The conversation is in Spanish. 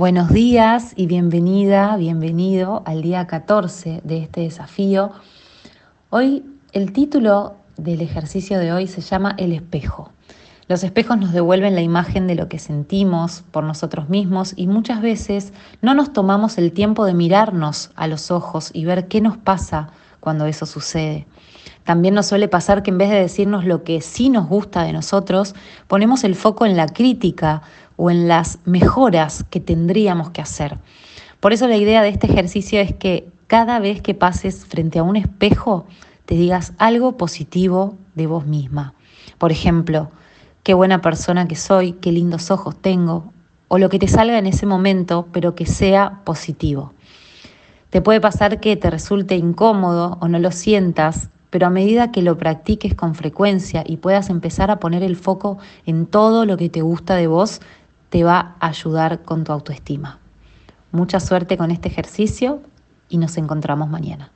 Buenos días y bienvenida, bienvenido al día 14 de este desafío. Hoy el título del ejercicio de hoy se llama El espejo. Los espejos nos devuelven la imagen de lo que sentimos por nosotros mismos y muchas veces no nos tomamos el tiempo de mirarnos a los ojos y ver qué nos pasa cuando eso sucede. También nos suele pasar que en vez de decirnos lo que sí nos gusta de nosotros, ponemos el foco en la crítica o en las mejoras que tendríamos que hacer. Por eso la idea de este ejercicio es que cada vez que pases frente a un espejo, te digas algo positivo de vos misma. Por ejemplo, qué buena persona que soy, qué lindos ojos tengo, o lo que te salga en ese momento, pero que sea positivo. Te puede pasar que te resulte incómodo o no lo sientas, pero a medida que lo practiques con frecuencia y puedas empezar a poner el foco en todo lo que te gusta de vos, te va a ayudar con tu autoestima. Mucha suerte con este ejercicio y nos encontramos mañana.